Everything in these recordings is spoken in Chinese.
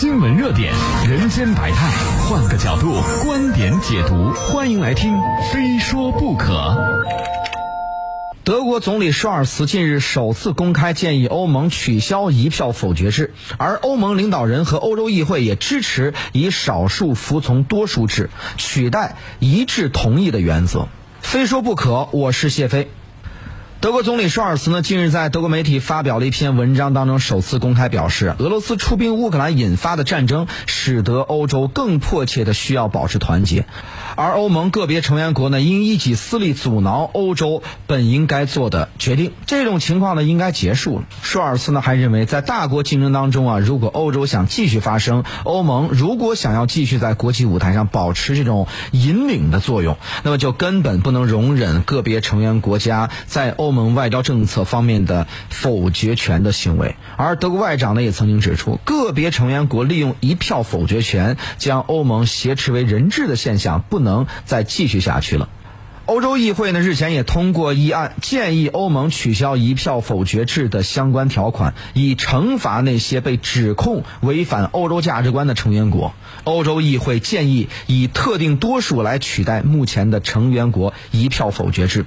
新闻热点，人间百态，换个角度，观点解读，欢迎来听《非说不可》。德国总理舒尔茨近日首次公开建议欧盟取消一票否决制，而欧盟领导人和欧洲议会也支持以少数服从多数制取代一致同意的原则。非说不可，我是谢飞。德国总理舒尔茨呢，近日在德国媒体发表了一篇文章当中，首次公开表示，俄罗斯出兵乌克兰引发的战争，使得欧洲更迫切的需要保持团结，而欧盟个别成员国呢，因一己私利阻挠欧洲本应该做的决定，这种情况呢，应该结束了。舒尔茨呢，还认为，在大国竞争当中啊，如果欧洲想继续发生，欧盟如果想要继续在国际舞台上保持这种引领的作用，那么就根本不能容忍个别成员国家在欧。欧盟外交政策方面的否决权的行为，而德国外长呢也曾经指出，个别成员国利用一票否决权将欧盟挟持为人质的现象不能再继续下去了。欧洲议会呢日前也通过议案，建议欧盟取消一票否决制的相关条款，以惩罚那些被指控违反欧洲价值观的成员国。欧洲议会建议以特定多数来取代目前的成员国一票否决制。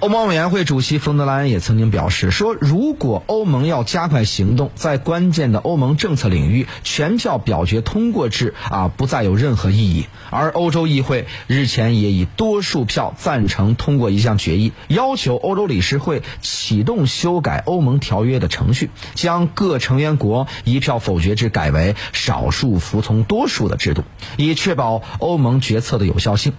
欧盟委员会主席冯德莱恩也曾经表示说，如果欧盟要加快行动，在关键的欧盟政策领域，全票表决通过制啊不再有任何意义。而欧洲议会日前也以多数票赞成通过一项决议，要求欧洲理事会启动修改欧盟条约的程序，将各成员国一票否决制改为少数服从多数的制度，以确保欧盟决策的有效性。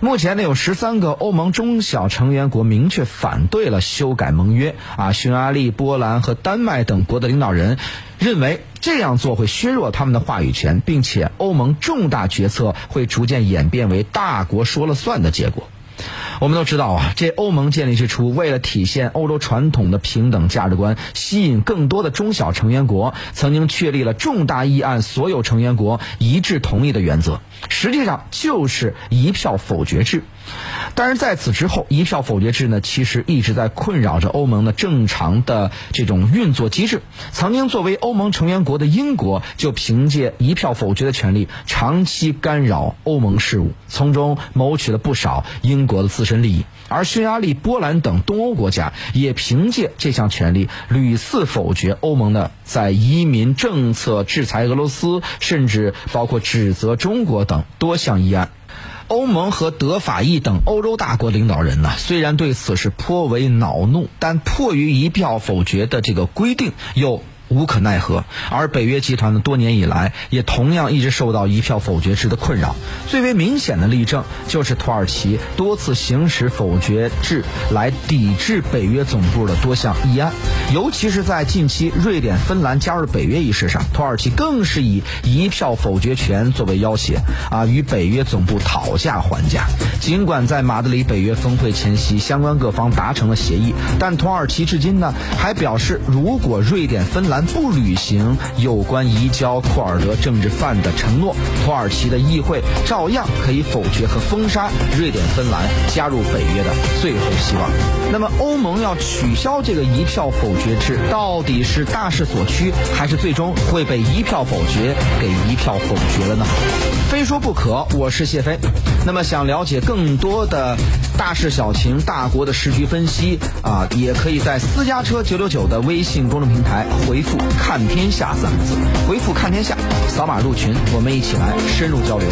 目前呢，有十三个欧盟中小成员国民明确反对了修改盟约啊，匈牙利、波兰和丹麦等国的领导人认为这样做会削弱他们的话语权，并且欧盟重大决策会逐渐演变为大国说了算的结果。我们都知道啊，这欧盟建立之初，为了体现欧洲传统的平等价值观，吸引更多的中小成员国，曾经确立了重大议案所有成员国一致同意的原则，实际上就是一票否决制。但是在此之后，一票否决制呢，其实一直在困扰着欧盟的正常的这种运作机制。曾经作为欧盟成员国的英国，就凭借一票否决的权利，长期干扰欧盟事务，从中谋取了不少英国的自身利益。而匈牙利、波兰等东欧国家也凭借这项权利，屡次否决欧盟的在移民政策、制裁俄罗斯，甚至包括指责中国等多项议案。欧盟和德法意等欧洲大国领导人呢，虽然对此是颇为恼怒，但迫于一票否决的这个规定，又。无可奈何，而北约集团呢，多年以来也同样一直受到一票否决制的困扰。最为明显的例证就是土耳其多次行使否决制来抵制北约总部的多项议案，尤其是在近期瑞典、芬兰加入北约一事上，土耳其更是以一票否决权作为要挟，啊，与北约总部讨价还价。尽管在马德里北约峰会前夕，相关各方达成了协议，但土耳其至今呢还表示，如果瑞典、芬兰不履行有关移交库尔德政治犯的承诺，土耳其的议会照样可以否决和封杀瑞典、芬兰加入北约的最后希望。那么，欧盟要取消这个一票否决制，到底是大势所趋，还是最终会被一票否决给一票否决了呢？非说不可，我是谢飞。那么，想了解更多的大事小情、大国的时局分析啊，也可以在私家车九九九的微信公众平台回。复看天下三个字，回复看天下，扫码入群，我们一起来深入交流。